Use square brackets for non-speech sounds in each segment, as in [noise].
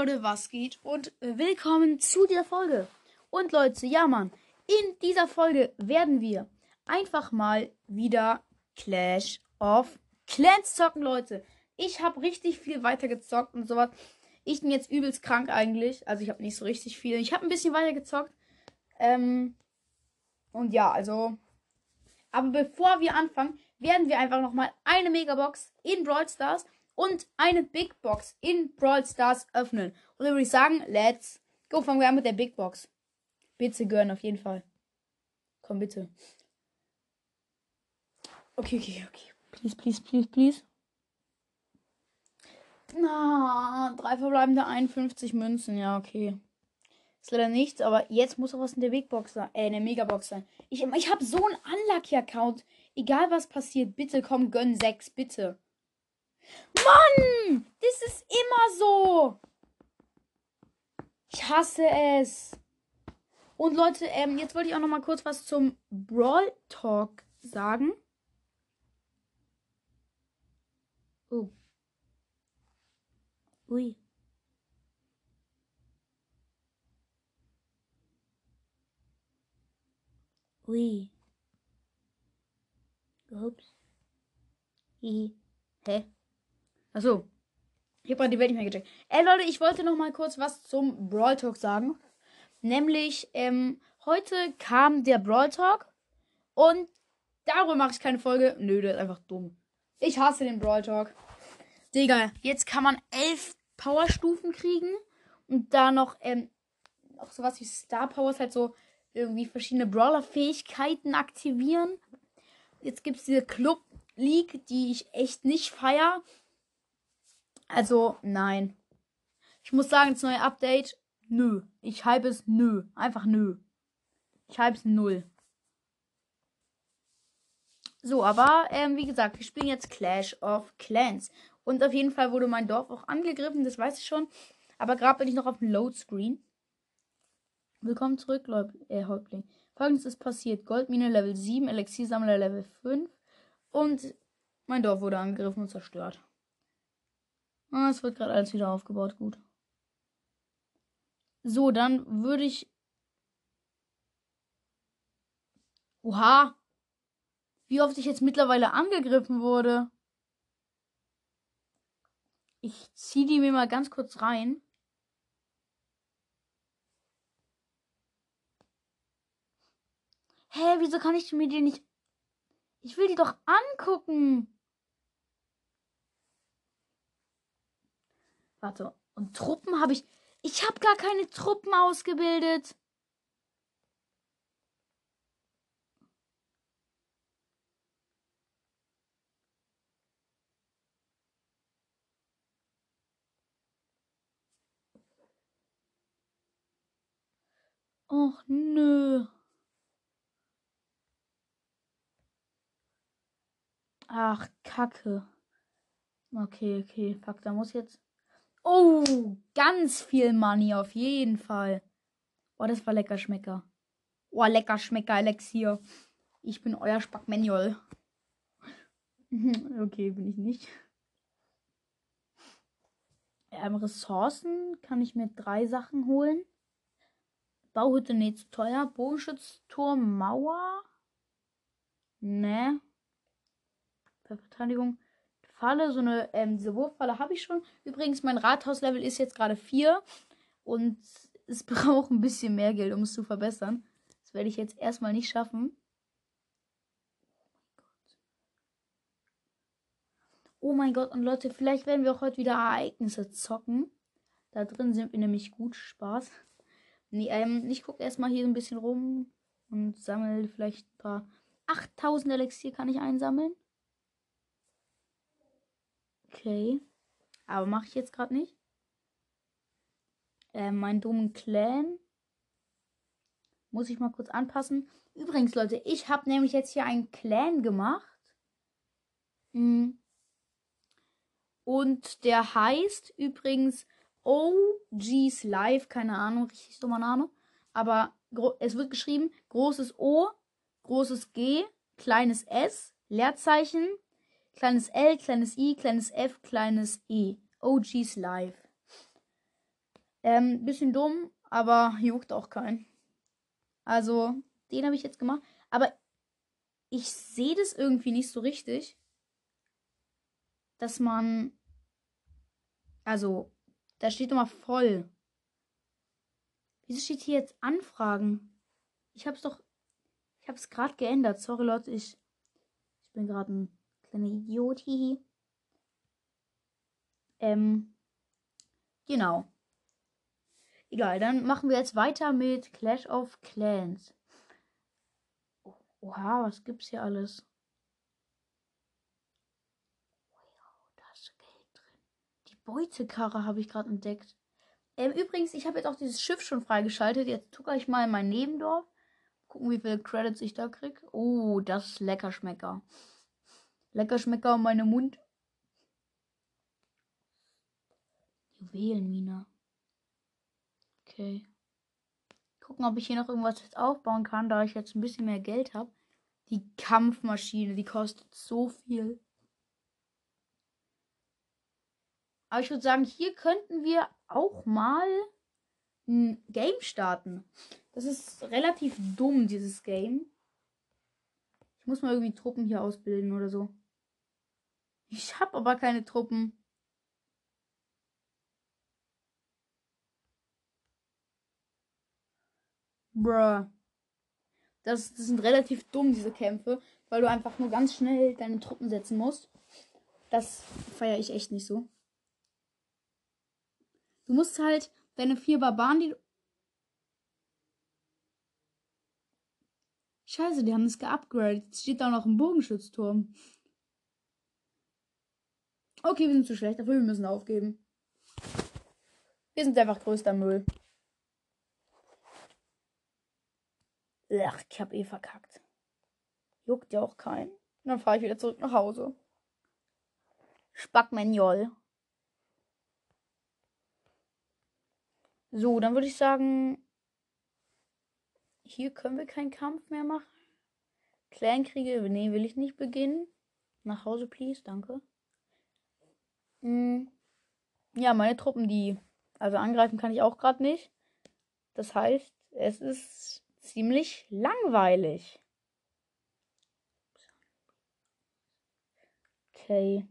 Leute, was geht? Und willkommen zu dieser Folge. Und Leute, ja Mann, in dieser Folge werden wir einfach mal wieder Clash of Clans zocken, Leute. Ich habe richtig viel weiter gezockt und sowas. Ich bin jetzt übelst krank eigentlich. Also ich habe nicht so richtig viel. Ich habe ein bisschen weiter gezockt. Ähm, und ja, also. Aber bevor wir anfangen, werden wir einfach nochmal eine Megabox in Brawl Stars und eine Big Box in Brawl Stars öffnen. Und dann würde ich sagen, let's go. Fangen wir an mit der Big Box. Bitte gönnen, auf jeden Fall. Komm, bitte. Okay, okay, okay. Please, please, please, please. Na, drei verbleibende 51 Münzen. Ja, okay. Ist leider nichts, aber jetzt muss auch was in der Big Box sein. Äh, in der Megabox sein. Ich, ich habe so einen Unlucky-Account. Egal was passiert, bitte komm, gönn 6, bitte. Mann! Das ist immer so. Ich hasse es. Und Leute, ähm, jetzt wollte ich auch noch mal kurz was zum Brawl Talk sagen. Oh. Ui. Ui. Ups. I. Hä? Achso. Ich habe die Welt nicht mehr gecheckt. Ey, Leute, ich wollte noch mal kurz was zum Brawl Talk sagen. Nämlich, ähm, heute kam der Brawl Talk und darüber mache ich keine Folge. Nö, der ist einfach dumm. Ich hasse den Brawl Talk. Digga, jetzt kann man elf Powerstufen kriegen und da noch, ähm, auch sowas wie Star Powers, halt so irgendwie verschiedene Brawler-Fähigkeiten aktivieren. Jetzt gibt es diese Club League, die ich echt nicht feier. Also, nein. Ich muss sagen, das neue Update, nö. Ich hype es nö. Einfach nö. Ich hype es null. So, aber ähm, wie gesagt, wir spielen jetzt Clash of Clans. Und auf jeden Fall wurde mein Dorf auch angegriffen, das weiß ich schon. Aber gerade bin ich noch auf dem Loadscreen. Willkommen zurück, Leut äh, Häuptling. Folgendes ist passiert. Goldmine Level 7, Elixiersammler Level 5. Und mein Dorf wurde angegriffen und zerstört. Ah, es wird gerade alles wieder aufgebaut. Gut. So, dann würde ich. Oha! Wie oft ich jetzt mittlerweile angegriffen wurde. Ich ziehe die mir mal ganz kurz rein. Hä, wieso kann ich mir die nicht. Ich will die doch angucken. Warte. Und Truppen habe ich. Ich habe gar keine Truppen ausgebildet. Och nö. Ach, Kacke. Okay, okay. Fuck, da muss jetzt. Oh, ganz viel Money auf jeden Fall. Oh, das war lecker Schmecker. Oh, lecker Schmecker Elixier. Ich bin euer Spackmanual. [laughs] okay, bin ich nicht. Ähm, Ressourcen kann ich mir drei Sachen holen. Bauhütte nicht zu teuer. Bogenschutzturm, Mauer. Ne. Verteidigung. Falle, so eine, ähm, diese Wurffalle habe ich schon. Übrigens, mein Rathauslevel ist jetzt gerade 4 und es [laughs] braucht ein bisschen mehr Geld, um es zu verbessern. Das werde ich jetzt erstmal nicht schaffen. Oh mein Gott, und Leute, vielleicht werden wir auch heute wieder Ereignisse zocken. Da drin sind wir nämlich gut. Spaß. Nee, ähm, ich gucke erstmal hier ein bisschen rum und sammle vielleicht ein paar. 8000 Elixier kann ich einsammeln. Okay. Aber mache ich jetzt gerade nicht. Äh, mein dummen Clan. Muss ich mal kurz anpassen. Übrigens, Leute, ich habe nämlich jetzt hier einen Clan gemacht. Mhm. Und der heißt übrigens OG's Live. Keine Ahnung, richtig dummer Name. Aber es wird geschrieben großes O, großes G, kleines S, Leerzeichen, Kleines L, kleines I, kleines F, kleines E. OG's Live. Ähm, bisschen dumm, aber juckt auch keinen. Also, den habe ich jetzt gemacht. Aber ich sehe das irgendwie nicht so richtig, dass man. Also, da steht immer voll. Wieso steht hier jetzt Anfragen? Ich hab's doch. Ich hab's gerade geändert. Sorry, Leute, ich. Ich bin gerade ein kleiner Idiot. Ähm. Genau. Egal, dann machen wir jetzt weiter mit Clash of Clans. Oha, was gibt's hier alles? Wow, da ist Geld drin. Die Beutekarre habe ich gerade entdeckt. Ähm, übrigens, ich habe jetzt auch dieses Schiff schon freigeschaltet. Jetzt tucke ich mal in mein Nebendorf. Gucken, wie viele Credits ich da krieg. Oh, das ist Leckerschmecker. Leckerschmecker um meine Mund. Juwelenmine. Okay. Gucken, ob ich hier noch irgendwas jetzt aufbauen kann, da ich jetzt ein bisschen mehr Geld habe. Die Kampfmaschine, die kostet so viel. Aber ich würde sagen, hier könnten wir auch mal ein Game starten. Das ist relativ dumm, dieses Game. Ich muss mal irgendwie Truppen hier ausbilden oder so. Ich habe aber keine Truppen. Bruh. Das, das sind relativ dumm, diese Kämpfe, weil du einfach nur ganz schnell deine Truppen setzen musst. Das feiere ich echt nicht so. Du musst halt deine vier Barbaren, die. Scheiße, die haben es geupgradet. Jetzt steht da noch ein Bogenschützturm. Okay, wir sind zu schlecht, dafür wir müssen aufgeben. Wir sind einfach größter Müll. Ach, ich hab eh verkackt. Juckt ja auch keinen. Dann fahre ich wieder zurück nach Hause. Spackmenjol. So, dann würde ich sagen, hier können wir keinen Kampf mehr machen. Clankriege, nee, will ich nicht beginnen. Nach Hause, please, danke. Hm. Ja, meine Truppen, die. Also angreifen kann ich auch gerade nicht. Das heißt, es ist ziemlich langweilig. Okay.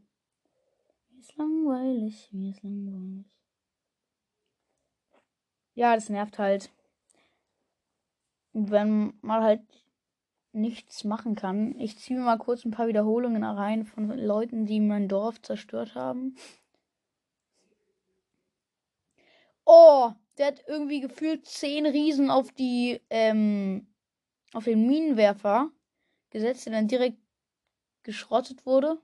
Mir ist langweilig, mir ist langweilig. Ja, das nervt halt. Wenn man halt nichts machen kann. Ich ziehe mal kurz ein paar Wiederholungen rein von Leuten, die mein Dorf zerstört haben. Oh, der hat irgendwie gefühlt zehn Riesen auf die, ähm, auf den Minenwerfer gesetzt, der dann direkt geschrottet wurde.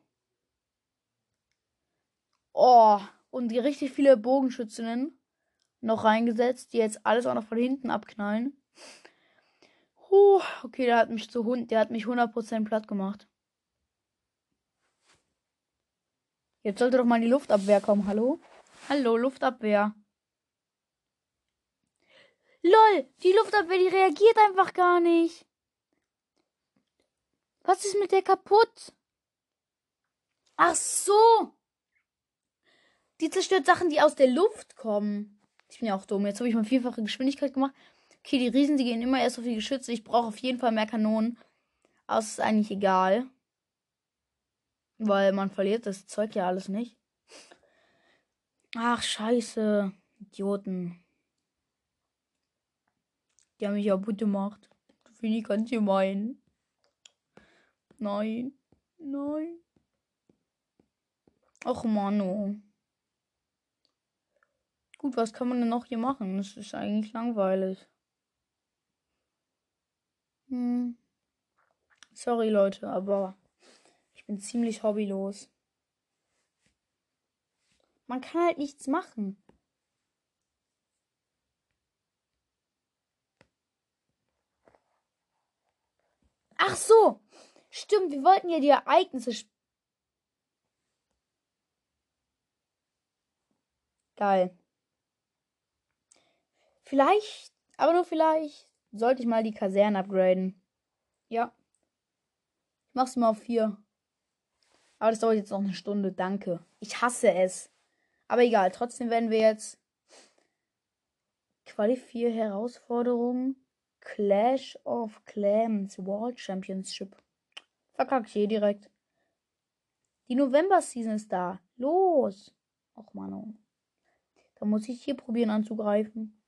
Oh, und die richtig viele Bogenschützinnen noch reingesetzt, die jetzt alles auch noch von hinten abknallen. Huh, okay, der hat mich zu Hund, der hat mich 100% platt gemacht. Jetzt sollte doch mal die Luftabwehr kommen. Hallo? Hallo, Luftabwehr. LOL, die Luftabwehr, die reagiert einfach gar nicht. Was ist mit der kaputt? Ach so. Die zerstört Sachen, die aus der Luft kommen. Ich bin ja auch dumm. Jetzt habe ich mal vierfache Geschwindigkeit gemacht. Okay, die Riesen, die gehen immer erst auf die Geschütze. Ich brauche auf jeden Fall mehr Kanonen. Aber es ist eigentlich egal. Weil man verliert das Zeug ja alles nicht. Ach, scheiße. Idioten. Die haben mich ja gut gemacht. Finde ich ganz gemein. Nein. Nein. Ach, Mano. Gut, was kann man denn noch hier machen? Das ist eigentlich langweilig. Hm. Sorry, Leute, aber ich bin ziemlich hobbylos. Man kann halt nichts machen. Ach so. Stimmt, wir wollten ja die Ereignisse. Geil. Vielleicht, aber nur vielleicht, sollte ich mal die Kasernen upgraden. Ja. Ich mach's mal auf 4. Aber das dauert jetzt noch eine Stunde. Danke. Ich hasse es. Aber egal, trotzdem werden wir jetzt Quali 4 Herausforderung Clash of Clans World Championship. Verkacke ich hier direkt. Die November-Season ist da. Los! Och, Mano. Da muss ich hier probieren anzugreifen.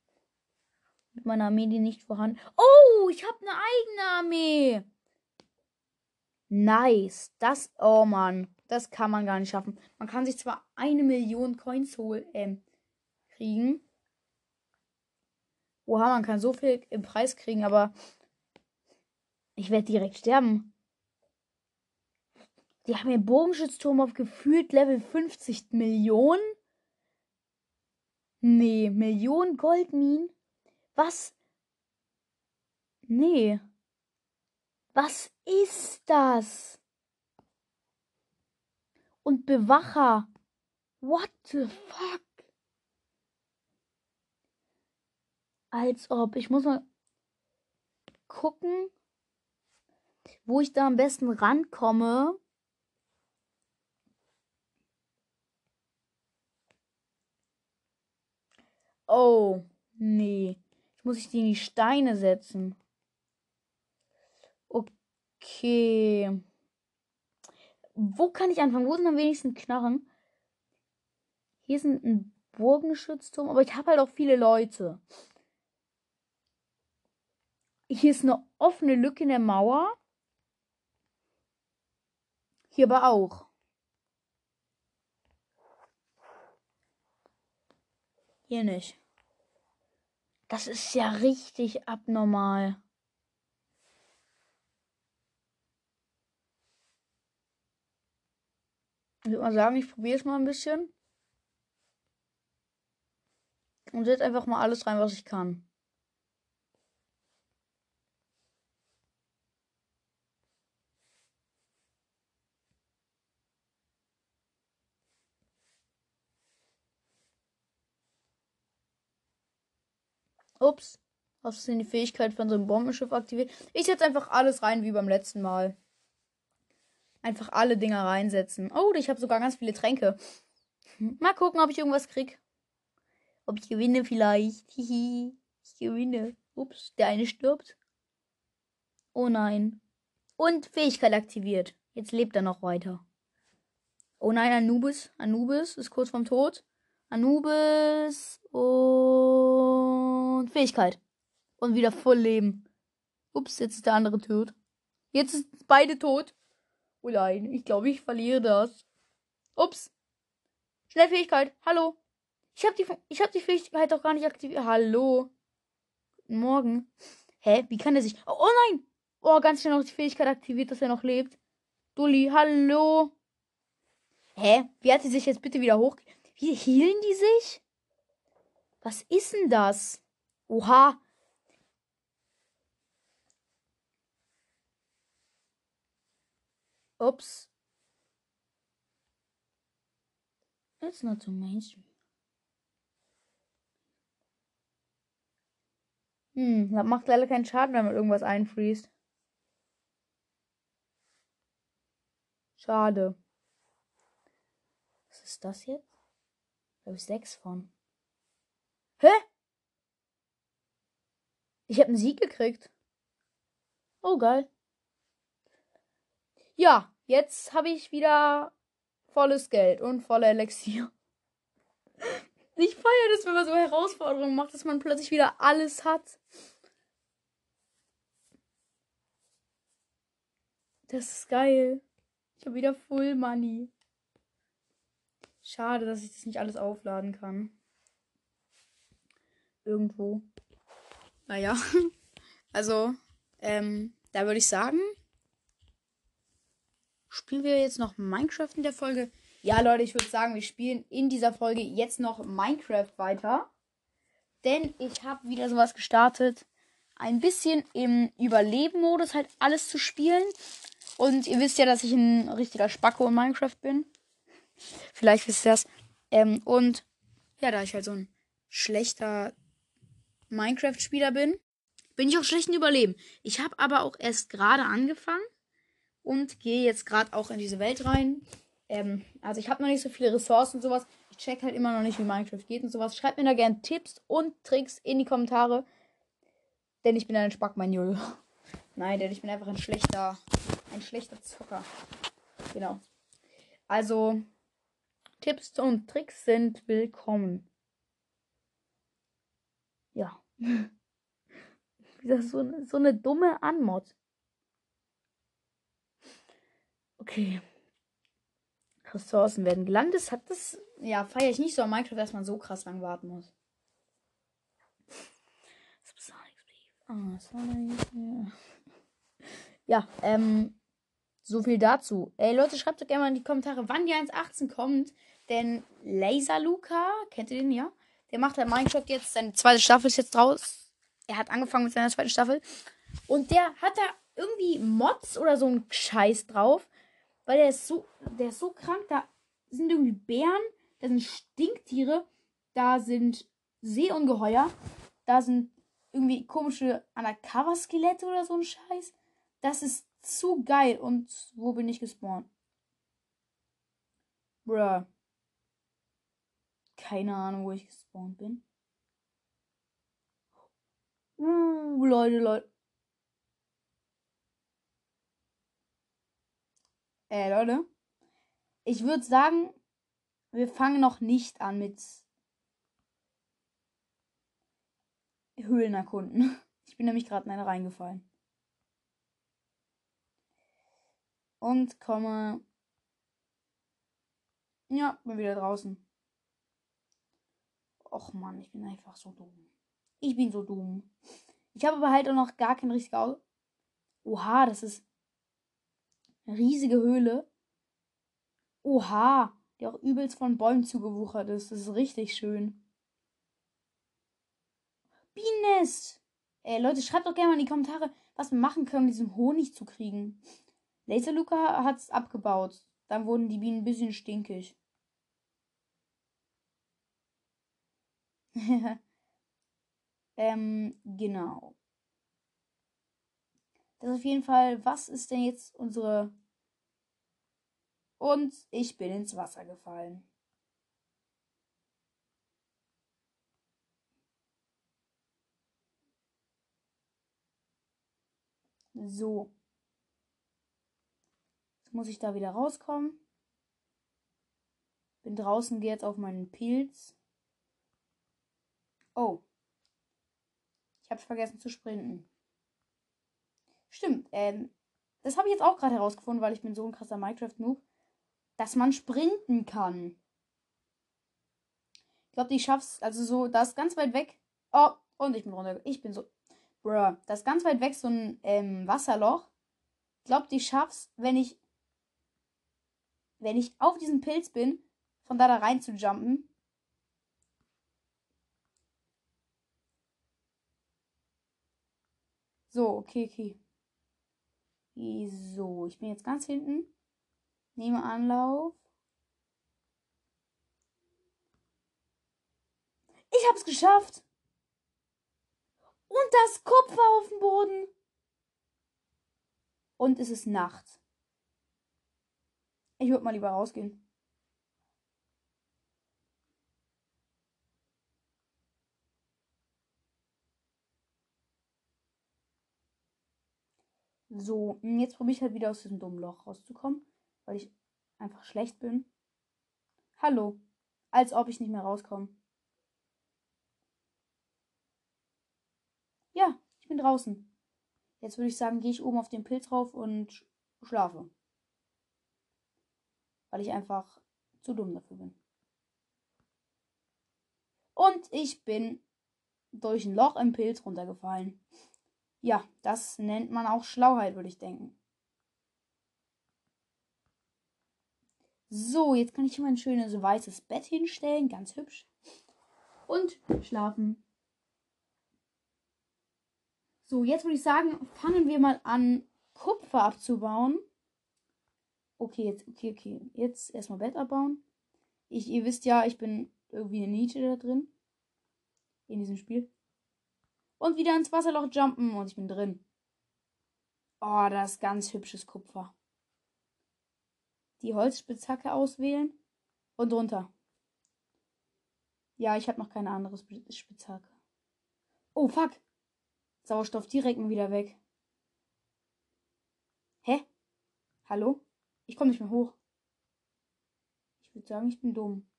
Mit meiner Armee, die nicht vorhanden. Oh, ich habe eine eigene Armee. Nice. Das, oh Mann. Das kann man gar nicht schaffen. Man kann sich zwar eine Million Coins holen, ähm, kriegen. Oha, man kann so viel im Preis kriegen, aber ich werde direkt sterben. Die haben ihren Bogenschützturm auf gefühlt Level 50 Millionen. Nee, Millionen Goldminen? Was? Nee. Was ist das? Und Bewacher. What the fuck? Als ob. Ich muss mal gucken, wo ich da am besten rankomme. Oh, nee. Ich muss ich die in die Steine setzen. Okay. Wo kann ich anfangen? Wo sind am wenigsten Knarren? Hier ist ein Burgenschützturm, aber ich habe halt auch viele Leute. Hier ist eine offene Lücke in der Mauer. Hier aber auch. Hier nicht. Das ist ja richtig abnormal. Ich würde mal sagen, ich probiere es mal ein bisschen. Und setze einfach mal alles rein, was ich kann. Ups. Hast du die Fähigkeit von so einem Bombenschiff aktiviert? Ich setze einfach alles rein wie beim letzten Mal. Einfach alle Dinger reinsetzen. Oh, ich habe sogar ganz viele Tränke. Mal gucken, ob ich irgendwas krieg. Ob ich gewinne vielleicht. Hihi. Ich gewinne. Ups, der eine stirbt. Oh nein. Und Fähigkeit aktiviert. Jetzt lebt er noch weiter. Oh nein, Anubis. Anubis ist kurz vorm Tod. Anubis und Fähigkeit. Und wieder voll Leben. Ups, jetzt ist der andere tot. Jetzt ist beide tot. Oh nein, ich glaube, ich verliere das. Ups. Schnellfähigkeit. Hallo. Ich habe die, hab die Fähigkeit doch gar nicht aktiviert. Hallo. Guten Morgen. Hä? Wie kann er sich. Oh, oh nein. Oh, ganz schnell noch die Fähigkeit aktiviert, dass er noch lebt. Dulli, hallo. Hä? Wie hat sie sich jetzt bitte wieder hoch. Wie hielen die sich? Was ist denn das? Oha. Ups. It's not so mainstream. Hm, das macht leider keinen Schaden, wenn man irgendwas einfriest. Schade. Was ist das jetzt? Da habe ich sechs von. Hä? Ich habe einen Sieg gekriegt. Oh, geil. Ja, jetzt habe ich wieder volles Geld und volle Elixier. [laughs] Ich feiere das, wenn man so Herausforderungen macht, dass man plötzlich wieder alles hat. Das ist geil. Ich habe wieder Full Money. Schade, dass ich das nicht alles aufladen kann. Irgendwo. Naja. [laughs] Also, ähm, da würde ich sagen, spielen wir jetzt noch Minecraft in der Folge. Ja, Leute, ich würde sagen, wir spielen in dieser Folge jetzt noch Minecraft weiter. Denn ich habe wieder sowas gestartet. Ein bisschen im Überleben-Modus halt alles zu spielen. Und ihr wisst ja, dass ich ein richtiger Spacko in Minecraft bin. [laughs] Vielleicht wisst ihr das. Ähm, und ja, da ich halt so ein schlechter Minecraft-Spieler bin, bin ich auch schlecht in Überleben. Ich habe aber auch erst gerade angefangen und gehe jetzt gerade auch in diese Welt rein. Ähm, also ich habe noch nicht so viele Ressourcen und sowas. Ich check halt immer noch nicht, wie Minecraft geht und sowas. Schreibt mir da gerne Tipps und Tricks in die Kommentare. Denn ich bin ein Spackmanuel. [laughs] Nein, denn ich bin einfach ein schlechter, ein schlechter Zocker. Genau. Also, Tipps und Tricks sind willkommen. Ja. [laughs] Das ist so, so eine dumme Anmod. Okay. Ressourcen werden gelandet. Hat das. Ja, feiere ich nicht so an Minecraft, dass man so krass lang warten muss. Ja, ähm. So viel dazu. Ey, Leute, schreibt doch gerne mal in die Kommentare, wann die 1.18 kommt. Denn Laser Luca, kennt ihr den ja? Der macht halt Minecraft jetzt, seine zweite Staffel ist jetzt draus. Er hat angefangen mit seiner zweiten Staffel. Und der hat da irgendwie Mods oder so einen Scheiß drauf. Weil der ist so, der ist so krank. Da sind irgendwie Bären, da sind Stinktiere, da sind Seeungeheuer, da sind irgendwie komische Undercover-Skelette oder so ein Scheiß. Das ist zu geil. Und wo bin ich gespawnt? Bruh. Keine Ahnung, wo ich gespawnt bin. Uh, Leute, Leute. Äh, Leute. Ich würde sagen, wir fangen noch nicht an mit Höhlen erkunden. [laughs] Ich bin nämlich gerade in eine reingefallen. Und komme. Ja, bin wieder draußen. Och man, ich bin einfach so dumm. Ich bin so dumm. Ich habe aber halt auch noch gar kein richtiges Auge. Oha, das ist eine riesige Höhle. Oha, die auch übelst von Bäumen zugewuchert ist. Das ist richtig schön. Bienennest! Ey, Leute, schreibt doch gerne mal in die Kommentare, was wir machen können, um diesen Honig zu kriegen. Laser Luca hat's abgebaut. Dann wurden die Bienen ein bisschen stinkig. [laughs] ähm, genau. Das ist auf jeden Fall, was ist denn jetzt unsere... Und ich bin ins Wasser gefallen. So. Jetzt muss ich da wieder rauskommen. Bin draußen, gehe jetzt auf meinen Pilz. Oh. Ich habe vergessen zu sprinten. Stimmt, ähm, das habe ich jetzt auch gerade herausgefunden, weil ich bin so ein krasser Minecraft-Noob, dass man sprinten kann. Ich glaube, ich schaff's, also so, da ist ganz weit weg. Oh, und ich bin runter. Ich bin so. Bruh, das ist ganz weit weg so ein ähm, Wasserloch. Ich glaube, ich schaff's, wenn ich. Wenn ich auf diesem Pilz bin, von da da rein zu jumpen. So, okay, okay. So, ich bin jetzt ganz hinten. Nehme Anlauf. Ich hab's geschafft. Und das Kupfer auf dem Boden. Und es ist Nacht. Ich würde mal lieber rausgehen. So, jetzt probiere ich halt wieder aus diesem dummen Loch rauszukommen, weil ich einfach schlecht bin. Hallo. Als ob ich nicht mehr rauskomme. Ja, ich bin draußen. Jetzt würde ich sagen, gehe ich oben auf den Pilz rauf und schlafe. Weil ich einfach zu dumm dafür bin. Und ich bin durch ein Loch im Pilz runtergefallen. Ja, das nennt man auch Schlauheit, würde ich denken. So, jetzt kann ich hier mein schönes weißes Bett hinstellen, ganz hübsch. Und schlafen. So, jetzt würde ich sagen, fangen wir mal an, Kupfer abzubauen. Okay, jetzt, okay, okay. Jetzt erstmal Bett abbauen. Ich, ihr wisst ja, ich bin irgendwie eine Niete da drin. In diesem Spiel. Und wieder ins Wasserloch jumpen und ich bin drin. Oh, das ist ganz hübsches Kupfer. Die Holzspitzhacke auswählen und runter. Ja, ich habe noch keine andere Sp- Spitzhacke. Oh, fuck. Sauerstoff direkt wieder weg. Hä? Hallo? Ich komme nicht mehr hoch. Ich würde sagen, ich bin dumm.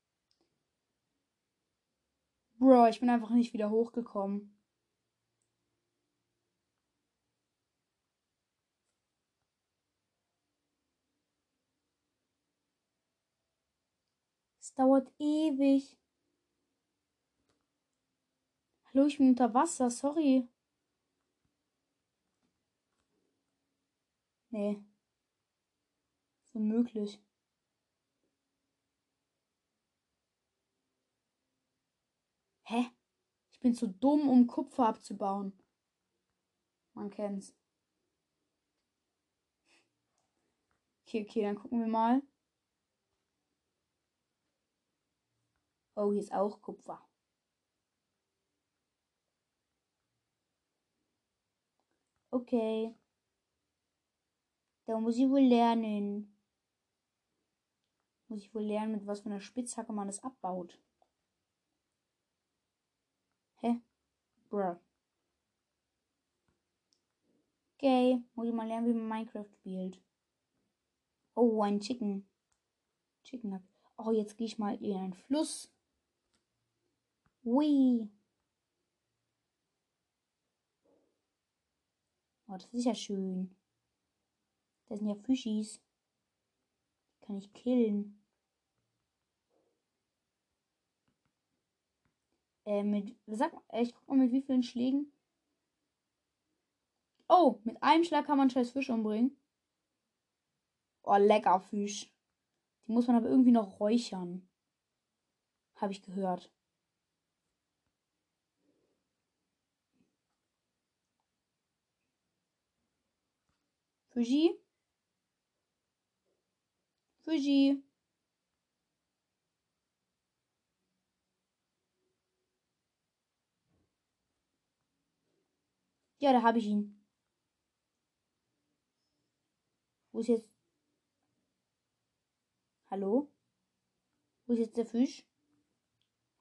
Bro, ich bin einfach nicht wieder hochgekommen. Dauert ewig. Hallo, ich bin unter Wasser, sorry. Nee. Ist unmöglich. Hä? Ich bin zu dumm, um Kupfer abzubauen. Man kennt's. Okay, okay, dann gucken wir mal. Oh, hier ist auch Kupfer. Okay. Da muss ich wohl lernen. Muss ich wohl lernen, mit was für einer Spitzhacke man das abbaut. Hä? Bruh. Okay, muss ich mal lernen, wie man Minecraft spielt. Oh, ein Chicken. Chicken. Oh, jetzt gehe ich mal in einen Fluss. Ui. Oh, das ist ja schön. Das sind ja Fischis. Die kann ich killen. Äh, mit, sag ich guck mal mit wie vielen Schlägen. Oh, mit einem Schlag kann man scheiß Fisch umbringen. Oh, lecker Fisch. Die muss man aber irgendwie noch räuchern. Habe ich gehört. Fuji? Fuji? Ja, da habe ich ihn. Wo ist jetzt. Hallo? Wo ist jetzt der Fisch?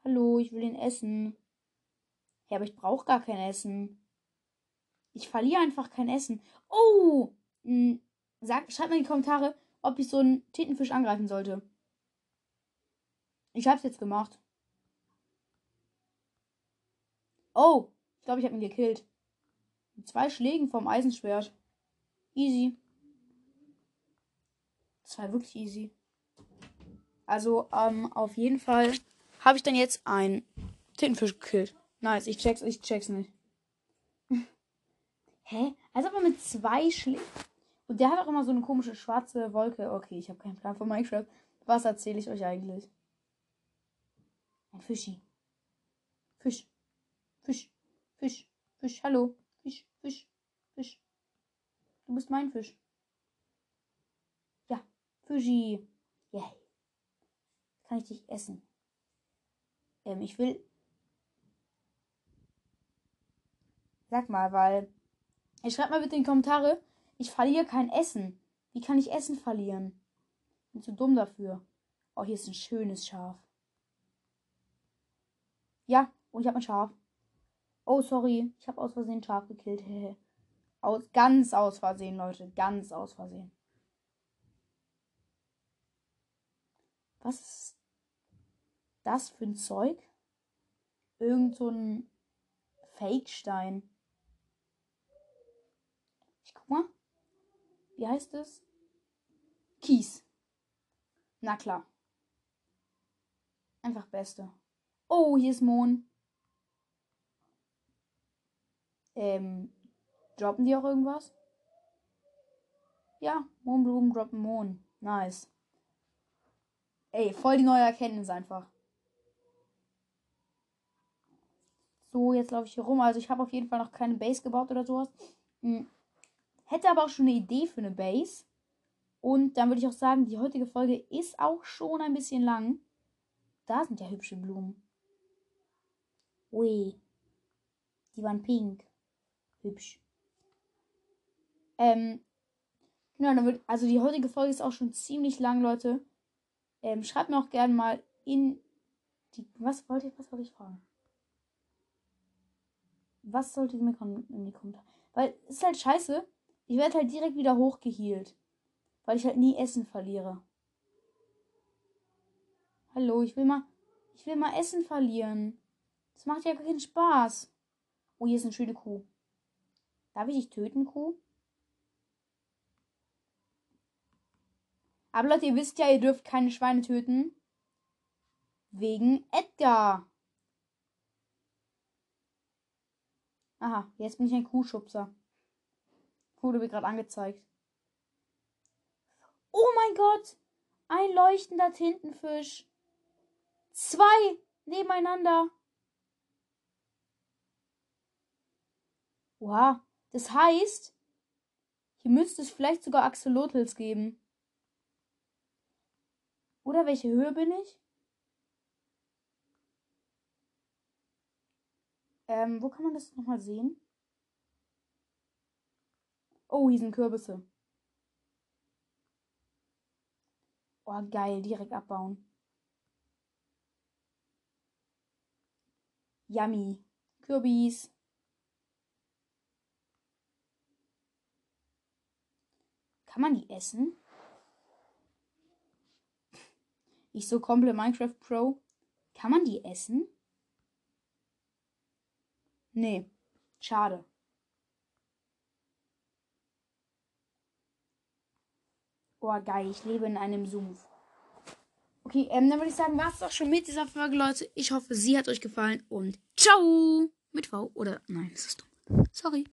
Hallo, ich will ihn essen. Ja, aber ich brauche gar kein Essen. Ich verliere einfach kein Essen. Oh! Hm, Sag, schreibt mal in die Kommentare, ob ich so einen Tintenfisch angreifen sollte. Ich hab's jetzt gemacht. Oh, ich glaube, ich habe ihn gekillt. Mit zwei Schlägen vom Eisenschwert. Easy. Das war wirklich easy. Also, ähm, auf jeden Fall habe ich dann jetzt einen Tintenfisch gekillt. Nice, ich check's, ich check's nicht. [laughs] Hä? Als ob man mit zwei Schlägen. Und der hat auch immer so eine komische schwarze Wolke. Okay, ich habe keinen Plan von Minecraft. Was erzähle ich euch eigentlich? Ein Fischi. Fisch. Fisch. Fisch. Fisch. Hallo. Fisch. Fisch. Fisch. Du bist mein Fisch. Ja. Fischi. Yay. Kann ich dich essen? Ähm, ich will. Sag mal, weil. Ich schreibt mal bitte in die Kommentare. Ich verliere kein Essen. Wie kann ich Essen verlieren? Bin zu dumm dafür. Oh, hier ist ein schönes Schaf. Ja, und ich habe ein Schaf. Oh, sorry. Ich habe aus Versehen ein Schaf gekillt. [laughs] aus, ganz aus Versehen, Leute. Ganz aus Versehen. Was ist das für ein Zeug? Irgend so ein Fake-Stein. Ich guck mal. Wie heißt es? Kies. Na klar. Einfach Beste. Oh, hier ist Mohn. Ähm, droppen die auch irgendwas? Ja, Mohnblumen droppen Mohn. Nice. Ey, voll die neue Erkenntnis einfach. So, jetzt laufe ich hier rum. Also ich habe auf jeden Fall noch keine Base gebaut oder sowas. Hm. Hätte aber auch schon eine Idee für eine Base. Und dann würde ich auch sagen, die heutige Folge ist auch schon ein bisschen lang. Da sind ja hübsche Blumen. Ui. Die waren pink. Hübsch. Ähm. Genau, dann wird, also die heutige Folge ist auch schon ziemlich lang, Leute. Ähm, schreibt mir auch gerne mal in Die, was wollte ich, was wollte ich fragen? Was sollte mir in die Kommentare? Weil es ist halt scheiße. Ich werde halt direkt wieder hochgehielt. Weil ich halt nie Essen verliere. Hallo, ich will mal. Ich will mal Essen verlieren. Das macht ja keinen Spaß. Oh, hier ist eine schöne Kuh. Darf ich dich töten, Kuh? Aber Leute, ihr wisst ja, ihr dürft keine Schweine töten. Wegen Edgar. Aha, jetzt bin ich ein Kuhschubser. Wurde mir gerade angezeigt. Oh mein Gott! Ein leuchtender Tintenfisch. Zwei nebeneinander. Wow. Das heißt, hier müsste es vielleicht sogar Axolotls geben. Oder welche Höhe bin ich? Ähm, wo kann man das nochmal sehen? Oh, hier sind Kürbisse. Oh, geil, direkt abbauen. Yummy. Kürbis. Kann man die essen? Ich so komplett Minecraft Pro. Kann man die essen? Nee. Schade. Oh, geil. Ich lebe in einem Sumpf. Okay, ähm, dann würde ich sagen, war es doch schon mit dieser Folge, Leute. Ich hoffe, sie hat euch gefallen und ciao! Mit V oder nein, das ist dumm. Sorry.